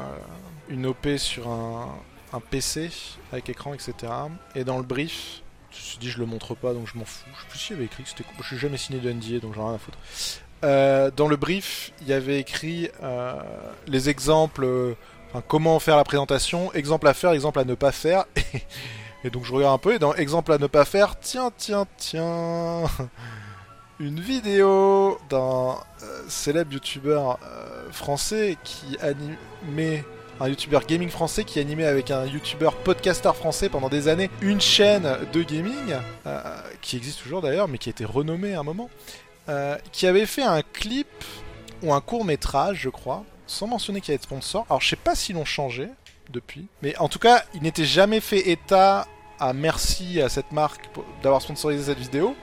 une OP sur un, un PC avec écran, etc. Et dans le brief, je me suis dit je le montre pas donc je m'en fous. Je sais plus s'il y avait écrit que c'était. Je suis jamais signé de NDA donc j'en ai rien à foutre. Euh, dans le brief, il y avait écrit euh, les exemples, euh, comment faire la présentation, exemple à faire, exemple à ne pas faire. Et, donc je regarde un peu, et dans exemple à ne pas faire, tiens, tiens, tiens, une vidéo d'un célèbre youtubeur français qui animait, un youtubeur gaming français qui animait avec un youtubeur podcaster français pendant des années une chaîne de gaming, qui existe toujours d'ailleurs, mais qui a été renommée à un moment. Euh, qui avait fait un clip ou un court métrage, je crois, sans mentionner qu'il y avait de sponsor. Alors je sais pas s'ils l'ont changé depuis, mais en tout cas, il n'était jamais fait état à merci à cette marque d'avoir sponsorisé cette vidéo.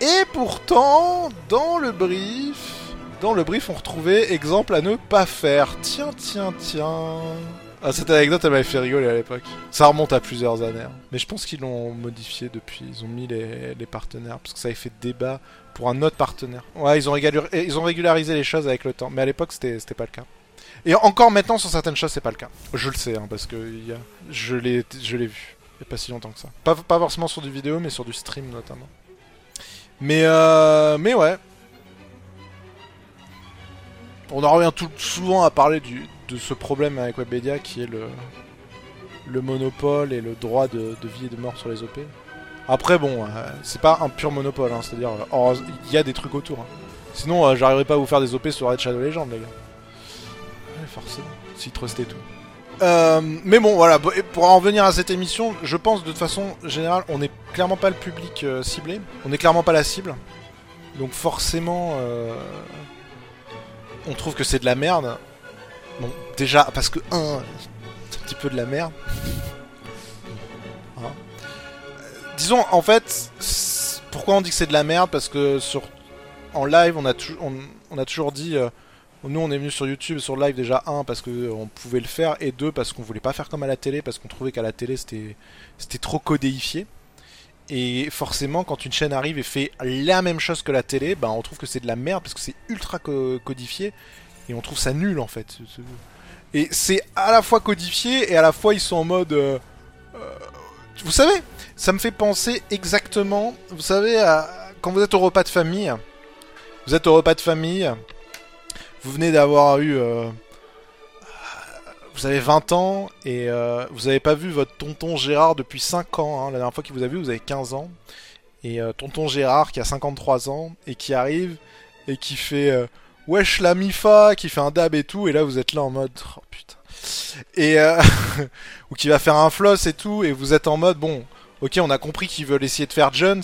Et pourtant, dans le brief, dans le brief, on retrouvait exemple à ne pas faire. Tiens, tiens, tiens. Ah, cette anecdote, elle m'avait fait rigoler à l'époque. Ça remonte à plusieurs années. hein. Mais je pense qu'ils l'ont modifié depuis. Ils ont mis les, partenaires, parce que ça avait fait débat pour un autre partenaire. Ouais, ils ont, ils ont régularisé les choses avec le temps. Mais à l'époque, c'était pas le cas. Et encore maintenant, sur certaines choses, c'est pas le cas. Je le sais, hein, parce que y a... je l'ai vu. Il y a pas si longtemps que ça. Pas, pas forcément sur du vidéo, mais sur du stream notamment. Mais, euh... mais ouais. On en revient tout, souvent à parler du, de ce problème avec Webedia qui est le, le monopole et le droit de, vie et de mort sur les OP. Après, bon, euh, c'est pas un pur monopole, hein, c'est-à-dire, euh, il y a des trucs autour. hein. Sinon, euh, j'arriverai pas à vous faire des OP sur Red Shadow Legend, les gars. Ouais, forcément, si trust et tout. Euh, mais bon, voilà, pour en revenir à cette émission, je pense de toute façon générale, on n'est clairement pas le public ciblé, on n'est clairement pas la cible. Donc forcément, on trouve que c'est de la merde. Bon, déjà, parce que, un, c'est un petit peu de la merde. Hein. Euh, disons, en fait, pourquoi on dit que c'est de la merde? Parce que sur, en live, on a, on, a toujours dit... euh, nous, on est venu sur YouTube, sur live déjà un parce que euh, pouvait le faire et deux parce qu'on voulait pas faire comme à la télé parce qu'on trouvait qu'à la télé c'était trop codéifié. Et forcément, quand une chaîne arrive et fait la même chose que la télé, ben on trouve que c'est de la merde parce que c'est ultra co- codifié et on trouve ça nul en fait. Et c'est à la fois codifié et à la fois ils sont en mode. euh, euh, vous savez, ça me fait penser exactement. Vous savez, quand vous êtes au repas de famille, vous êtes au repas de famille, vous venez d'avoir eu. euh, vous avez 20 ans et vous avez pas vu votre tonton Gérard depuis 5 ans. hein. La dernière fois qu'il vous a vu, vous avez 15 ans. Et tonton Gérard qui a 53 ans et qui arrive et qui fait Wesh la Mifa, qui fait un dab et tout. Et là, vous êtes là en mode Oh putain. Et. euh, ou qui va faire un floss et tout. Et vous êtes en mode Bon, ok, on a compris qu'ils veulent essayer de faire Jones.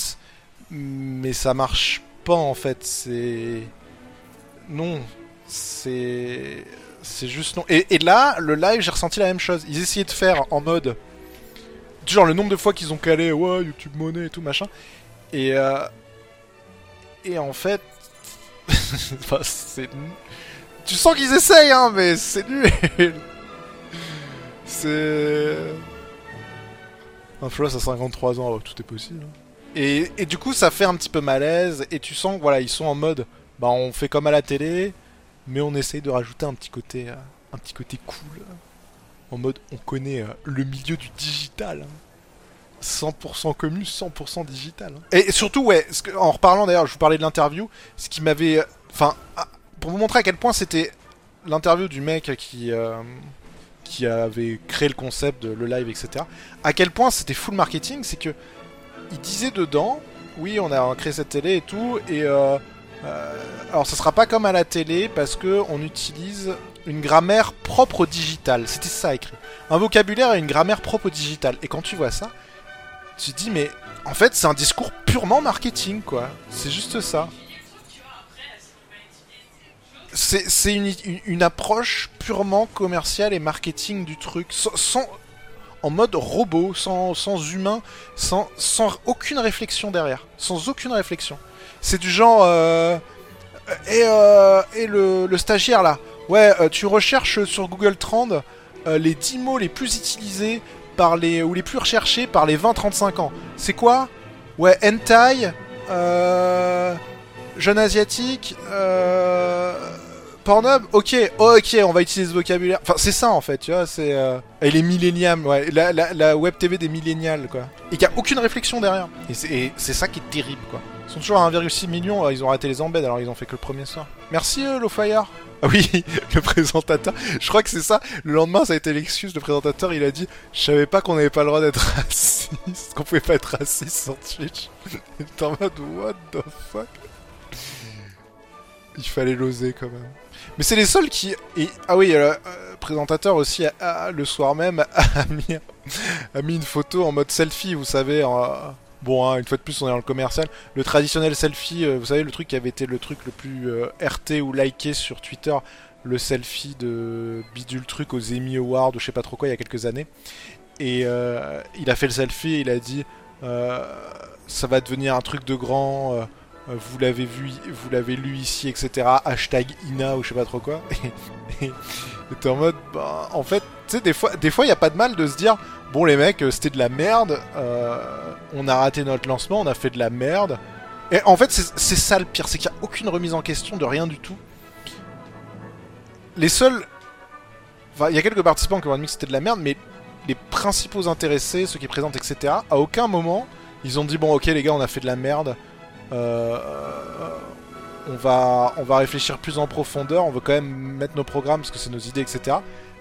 Mais ça marche pas en fait. C'est. Non. C'est. C'est juste non. Et, et là, le live, j'ai ressenti la même chose. Ils essayaient de faire en mode. Genre le nombre de fois qu'ils ont calé, ouais, YouTube Monnaie et tout machin. Et. euh, Et en fait. Enfin, c'est. Tu sens qu'ils essayent, hein, mais c'est nul. c'est. Un floss à 53 ans, tout est possible. hein. Et, et du coup, ça fait un petit peu malaise. Et tu sens que voilà, ils sont en mode. Bah, on fait comme à la télé mais on essaye de rajouter un petit côté, euh, un petit côté cool. en mode on connaît euh, le milieu du digital. Hein. 100% commu, 100% digital. hein. Et surtout, ouais, en reparlant d'ailleurs, je vous parlais de l'interview, ce qui m'avait. Enfin, ah, pour vous montrer à quel point c'était l'interview du mec qui. euh, qui avait créé le concept de le live, etc. À quel point c'était full marketing, c'est que il disait dedans, oui, on a créé cette télé et tout, et euh, euh, alors ça sera pas comme à la télé parce que on utilise une grammaire propre au digital. C'était ça écrit. Un vocabulaire et une grammaire propre au digital. Et quand tu vois ça, tu te dis mais en fait c'est un discours purement marketing quoi. C'est juste ça. C'est une, approche purement commerciale et marketing du truc, en mode robot, sans, humain, sans, aucune réflexion derrière, sans aucune réflexion. C'est du genre euh, et, euh, et le, stagiaire là, ouais, euh, tu recherches sur Google Trend les 10 mots les plus utilisés par les ou les plus recherchés par les 20-35 ans. C'est quoi? Ouais, hentai, euh, jeune asiatique, euh, Pornhub, ok, ok, on va utiliser ce vocabulaire. Enfin, c'est ça en fait, tu vois, c'est. Euh... Et les millénials, ouais, la, la, web TV des millénials, quoi. Et qu'il n'y a aucune réflexion derrière. Et c'est ça qui est terrible, quoi. Ils sont toujours à 1,6 million, euh, ils ont raté les embeds, alors ils ont fait que le premier soir. Merci, euh, Lowfire. Ah oui, le présentateur. Je crois que c'est ça. Le lendemain, ça a été l'excuse. Le présentateur, il a dit Je savais pas qu'on avait pas le droit d'être raciste, qu'on pouvait pas être raciste sur Twitch. Était en mode What the fuck? Il fallait l'oser quand même. Mais c'est les seuls qui. Et... Ah oui, le euh, présentateur aussi, le soir même, a mis, a mis une photo en mode selfie, vous savez. Bon, hein, une fois de plus, on est dans le commercial. Le traditionnel selfie, euh, vous savez, le truc qui avait été le truc le plus euh, RT ou liké sur Twitter, le selfie de Bidule Truc aux Emmy Awards ou je sais pas trop quoi il y a quelques années. Et euh, il a fait le selfie et il a dit ça va devenir un truc de grand. Euh, vous l'avez vu, vous l'avez lu ici, etc. Hashtag Ina ou je sais pas trop quoi. Et t'es en mode, bah, en fait, tu sais, des fois, des fois, a pas de mal de se dire, bon les mecs, euh, c'était de la merde. euh, on a raté notre lancement, on a fait de la merde. Et en fait, c'est c'est ça le pire, c'est qu'il y a aucune remise en question de rien du tout. Les seuls, enfin, il y a quelques participants qui ont admis que c'était de la merde, mais les principaux intéressés, ceux qui présentent, etc. À aucun moment, ils ont dit bon, ok les gars, on a fait de la merde. Euh, on va, on va réfléchir plus en profondeur, on veut quand même mettre nos programmes parce que c'est nos idées, etc.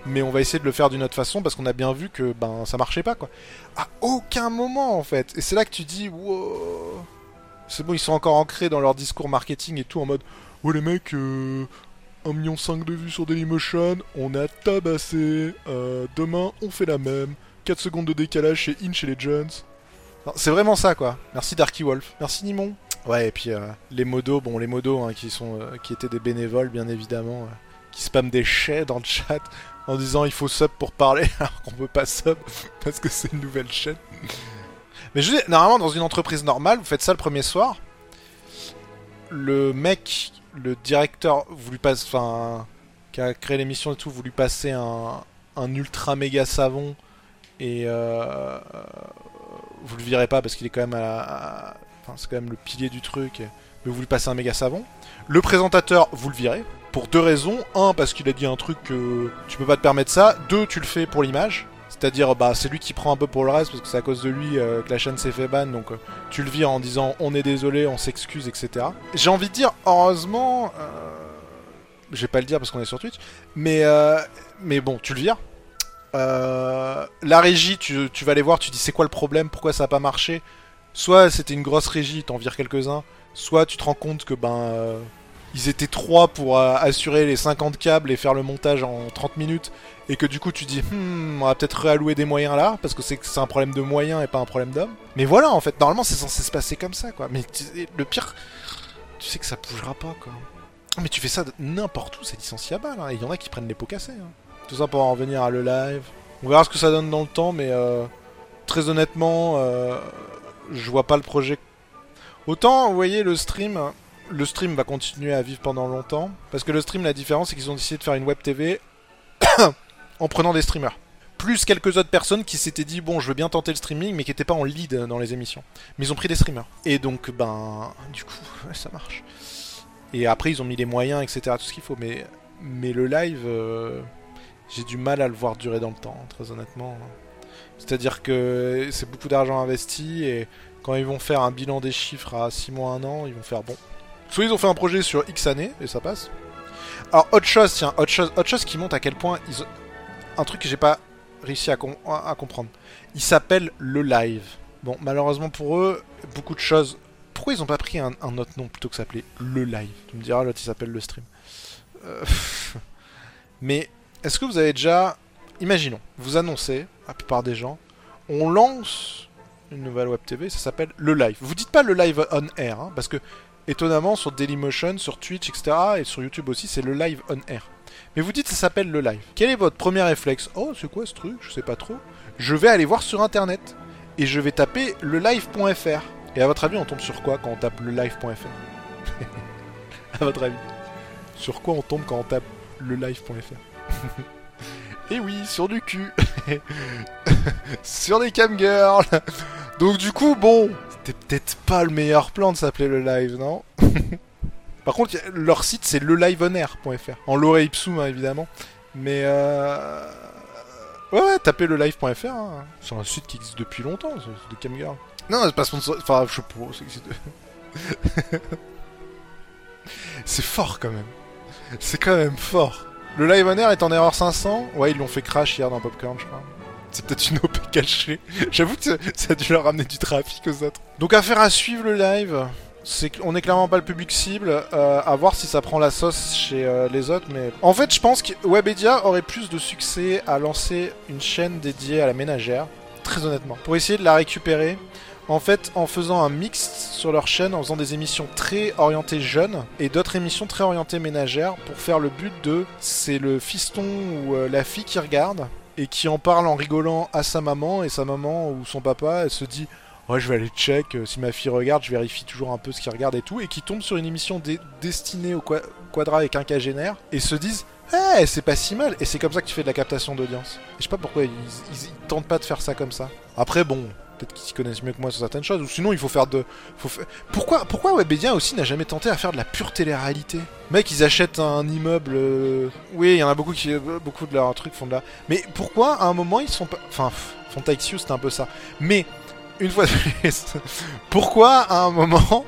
Mais on va essayer de le faire d'une autre façon parce qu'on a bien vu que ben ça marchait pas quoi. À aucun moment en fait. Et c'est là que tu dis wow. C'est bon, ils sont encore ancrés dans leur discours marketing et tout en mode Ouais les mecs, euh, 1,5 million de vues sur Dailymotion, on a tabassé, euh, demain on fait la même, 4 secondes de décalage chez Inch et. Non, C'est vraiment ça quoi. Merci Darky Wolf. Merci Nimon. Ouais, et puis euh, les modos, bon, les modos hein, qui sont, euh, étaient des bénévoles, bien évidemment, euh, qui spamment des chais dans le chat en disant il faut sub pour parler, alors qu'on peut pas sub parce que c'est une nouvelle chaîne. Mais je dis, normalement, dans une entreprise normale, vous faites ça le premier soir. Le mec, le directeur, vous lui passe, enfin, qui a créé l'émission et tout, vous lui passez un, un ultra méga savon et euh, vous le virez pas parce qu'il est quand même à- C'est quand même le pilier du truc. Mais vous lui passez un méga savon. Le présentateur, vous le virez. Pour deux raisons. Un, parce qu'il a dit un truc que tu peux pas te permettre ça. Deux, tu le fais pour l'image. C'est-à-dire, bah, c'est lui qui prend un peu pour le reste, parce que c'est à cause de lui euh, que la chaîne s'est fait ban. Donc, euh, tu le vires en disant on est désolé, on s'excuse, etc. J'ai envie de dire, heureusement. euh, Je vais pas le dire parce qu'on est sur Twitch. Mais, mais bon, tu le vires. La régie, tu, vas aller voir, tu dis c'est quoi le problème, pourquoi ça a pas marché? Soit c'était une grosse régie, t'en vires quelques-uns, soit tu te rends compte que ben euh, ils étaient trois pour euh, assurer les 50 câbles et faire le montage en 30 minutes, et que du coup tu dis hmm, on va peut-être réallouer des moyens là, parce que c'est un problème de moyens et pas un problème d'hommes. Mais voilà, en fait, normalement c'est censé se passer comme ça, quoi. Mais le pire, tu sais que ça bougera pas, quoi. Mais tu fais ça n'importe où, c'est licenciable, hein, et il y en a qui prennent les pots cassés. hein. Tout ça pour en revenir à le live. On verra ce que ça donne dans le temps, mais euh, très honnêtement, euh, je vois pas le projet. Autant, vous voyez, le stream, le stream va continuer à vivre pendant longtemps, parce que le stream, la différence, c'est qu'ils ont décidé de faire une web TV en prenant des streamers. Plus quelques autres personnes qui s'étaient dit, bon, je veux bien tenter le streaming, mais qui n'étaient pas en lead dans les émissions. Mais ils ont pris des streamers. Et donc, ben, du coup, ça marche. Et après, ils ont mis les moyens, etc., tout ce qu'il faut. Mais, mais le live, euh, j'ai du mal à le voir durer dans le temps, très honnêtement. C'est-à-dire que c'est beaucoup d'argent investi et quand ils vont faire un bilan des chiffres à 6 mois, 1 an, ils vont faire bon. Soit ils ont fait un projet sur X années et ça passe. Alors, autre chose, tiens, autre chose, autre chose qui montre à quel point ils ont... Un truc que j'ai pas réussi à, comprendre. Il s'appelle le live. Bon, malheureusement pour eux, beaucoup de choses. Pourquoi ils ont pas pris un, autre nom plutôt que s'appeler le live? Tu me diras, l'autre il s'appelle le stream. Euh, mais est-ce que vous avez déjà. Imaginons, vous annoncez, la plupart des gens, on lance une nouvelle web TV, ça s'appelle le live. Vous dites pas le live on air, hein, parce que étonnamment sur Dailymotion, sur Twitch, etc. et sur YouTube aussi, c'est le live on air. Mais vous dites ça s'appelle le live. Quel est votre premier réflexe? Oh, c'est quoi ce truc? Je sais pas trop. Je vais aller voir sur internet et je vais taper le live.fr. Et à votre avis, on tombe sur quoi quand on tape le live.fr À votre avis? Sur quoi on tombe quand on tape le live.fr Et oui, sur du cul Sur des camgirls Donc du coup, bon, c'était peut-être pas le meilleur plan de s'appeler le live, non? Par contre, leur site c'est leliveonair.fr. En l'oreille ipsum, hein, évidemment. Mais euh... Ouais, ouais, tapez le live.fr. Hein. C'est un site qui existe depuis longtemps, c'est de Camgirl. Non, c'est pas sponsor. Enfin, je sais pas. C'est fort quand même. C'est quand même fort. Le live on air est en erreur 500. Ouais, ils l'ont fait crash hier dans Popcorn, je crois. C'est peut-être une OP cachée. J'avoue que ça a dû leur ramener du trafic aux autres. Donc affaire à suivre le live c'est on est clairement pas le public cible. Euh, à voir si ça prend la sauce chez euh, les autres, mais en fait, je pense que Webedia aurait plus de succès à lancer une chaîne dédiée à la ménagère, très honnêtement, pour essayer de la récupérer. En fait, en faisant un mix sur leur chaîne, en faisant des émissions très orientées jeunes et d'autres émissions très orientées ménagères, pour faire le but de c'est le fiston ou euh, la fille qui regarde et qui en parle en rigolant à sa maman et sa maman ou son papa, elle se dit ouais, je vais aller check. Euh, si ma fille regarde, je vérifie toujours un peu ce qu'il regarde et tout. Et qui tombe sur une émission destinée au quadra avec un cagénaire et se disent Eh, c'est pas si mal. Et c'est comme ça que tu fais de la captation d'audience. Et je sais pas pourquoi ils, tentent pas de faire ça comme ça. Après, bon. Peut-être qu'ils s'y connaissent mieux que moi sur certaines choses, ou sinon il faut faire de. Pourquoi, pourquoi Webedia aussi n'a jamais tenté à faire de la pure télé-réalité? Mec, ils achètent un immeuble. Euh, oui, il y en a beaucoup qui. Beaucoup de leurs trucs font de la. Mais pourquoi à un moment ils sont pas. Enfin, Fontaixio c'était un peu ça. Mais une fois de plus, pourquoi à un moment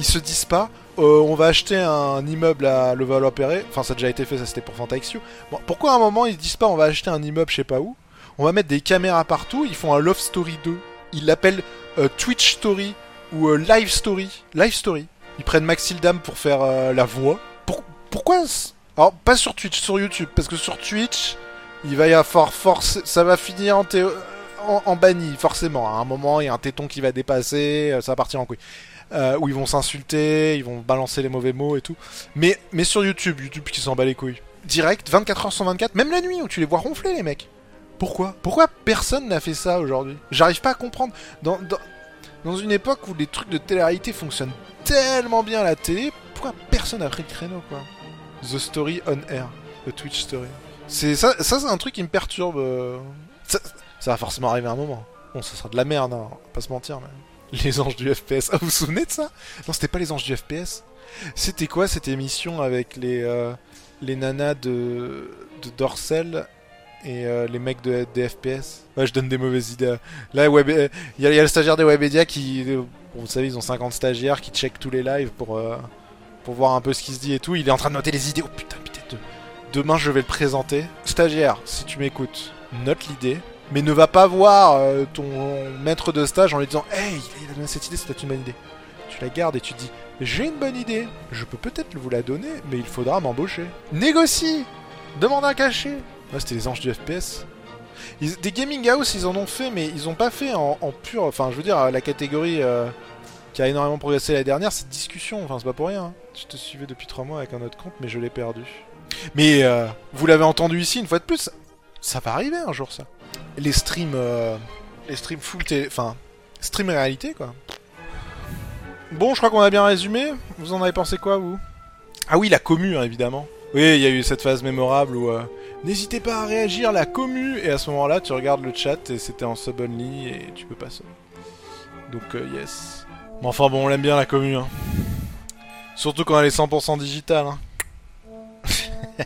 ils se disent pas euh, on va acheter un immeuble à Levallois-Perret, enfin ça a déjà été fait, ça c'était pour Fantaxio. Bon, pourquoi à un moment ils se disent pas on va acheter un immeuble je sais pas où, on va mettre des caméras partout, ils font un Love Story 2, ils l'appellent euh, Twitch Story ou euh, Live Story, Live Story. Ils prennent Maxildam pour faire la voix. pourquoi Alors pas sur Twitch, sur YouTube, parce que sur Twitch il va y avoir force, ça va finir en en, banni, forcément. À un moment, il y a un téton qui va dépasser, euh, ça va partir en couille. Euh, où ils vont s'insulter, ils vont balancer les mauvais mots et tout. Mais, mais sur YouTube, YouTube qui s'en bat les couilles. Direct, 24h sur 24, même la nuit où tu les vois ronfler les mecs. Pourquoi? Pourquoi personne n'a fait ça aujourd'hui? J'arrive pas à comprendre. Dans, dans, une époque où les trucs de télé-réalité fonctionnent tellement bien à la télé, pourquoi personne a pris le créneau quoi? The Story on Air, le Twitch Story. C'est ça, ça c'est un truc qui me perturbe. Euh. Ça va forcément arriver un moment. Bon, ça sera de la merde, hein, pas se mentir. Mais... Les anges du FPS. Ah, vous vous souvenez de ça? Non, c'était pas les anges du FPS. C'était quoi cette émission avec les, euh, les nanas de, de Dorsel et euh, les mecs de, des FPS Ouais, je donne des mauvaises idées. Là, web... Euh, il y, a, le stagiaire des Webedia qui. vous savez, ils ont 50 stagiaires qui checkent tous les lives pour, pour voir un peu ce qui se dit et tout. Il est en train de noter les idées. Oh putain, putain, de... demain je vais le présenter. Stagiaire, si tu m'écoutes, note l'idée mais ne va pas voir euh, ton maître de stage en lui disant Hey, il a donné cette idée, c'est une bonne idée. Tu la gardes et tu dis J'ai une bonne idée, je peux peut-être vous la donner, mais il faudra m'embaucher. Négocie Demande un cachet Ouais, c'était les anges du FPS. des gaming house, ils en ont fait, mais ils ont pas fait en, pur. Enfin, je veux dire, la catégorie euh, qui a énormément progressé la dernière, c'est discussion. Enfin, c'est pas pour rien. Hein. Je te suivais depuis 3 mois avec un autre compte, mais je l'ai perdu. Mais euh, vous l'avez entendu ici une fois de plus, ça va arriver un jour, ça les streams, euh, les streams full télé, enfin, stream réalité quoi. Bon, je crois qu'on a bien résumé. Vous en avez pensé quoi, vous? Ah oui, la commu, hein, évidemment. Oui, il y a eu cette phase mémorable où n'hésitez pas à réagir, la commu. Et à ce moment-là, tu regardes le chat et c'était en sub only et tu peux pas sub. Donc euh, yes. Mais enfin bon, on l'aime bien la commu. Hein. Surtout quand elle est 100% digitale. Hein.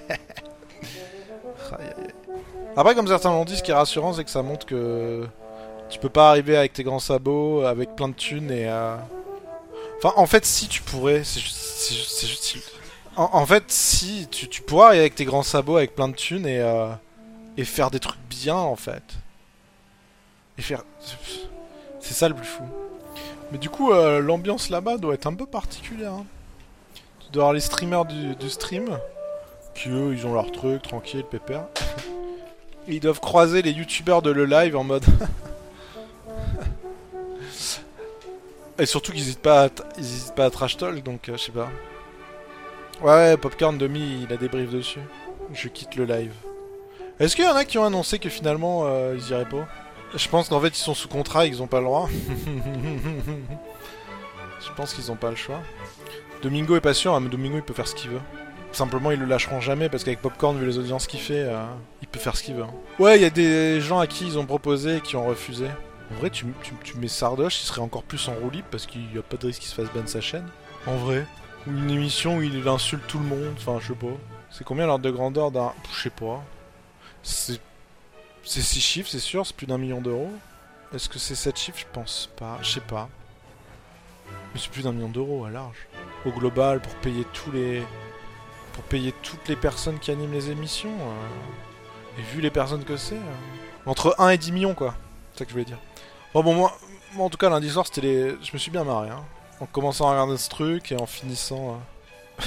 Après, comme certains l'ont dit, ce qui est rassurant, c'est que ça montre que tu peux pas arriver avec tes grands sabots, avec plein de thunes et. euh, Enfin, en fait, si tu pourrais, c'est juste. c'est juste- c'est juste- En, fait, si tu, tu pourras arriver avec tes grands sabots, avec plein de thunes et euh, et faire des trucs bien, en fait. Et faire. C'est ça le plus fou. Mais du coup, euh, l'ambiance là-bas doit être un peu particulière. hein. Tu dois avoir les streamers du, du stream, qui eux, ils ont leur truc, tranquille, pépère. Et ils doivent croiser les youtubeurs de le live en mode. Et surtout qu'ils hésitent pas hésitent pas à trash talk, donc euh, je sais pas. Ouais, Popcorn Demi, il a des briefs dessus. Je quitte le live. Est-ce qu'il y en a qui ont annoncé que finalement euh, ils iraient pas? Je pense qu'en fait ils sont sous contrat et qu'ils ont pas le droit. je pense qu'ils ont pas le choix. Domingo est pas sûr, hein, mais Domingo il peut faire ce qu'il veut. Simplement ils le lâcheront jamais parce qu'avec Popcorn, vu les audiences qu'il fait, euh, il peut faire ce qu'il veut. hein. Ouais, il y a des gens à qui ils ont proposé et qui ont refusé. En vrai, tu, tu, tu mets Sardoche, il serait encore plus en roue libre parce qu'il n'y a pas de risque qu'il se fasse ban sa chaîne. En vrai. Une émission où il insulte tout le monde, enfin je sais pas. C'est combien l'ordre de grandeur d'un. Je sais pas. C'est. C'est 6 chiffres, c'est sûr, c'est plus d'un million d'euros. Est-ce que c'est 7 chiffres? Je pense pas, je sais pas. Mais c'est plus d'un million d'euros à large. Au global, pour payer tous les. Pour payer toutes les personnes qui animent les émissions. euh, Et vu les personnes que c'est. euh, Entre 1 et 10 millions quoi. C'est ça que je voulais dire. Bon, bon, moi, moi, en tout cas, lundi soir, c'était les. Je me suis bien marré, hein en commençant à regarder ce truc et en finissant. Euh,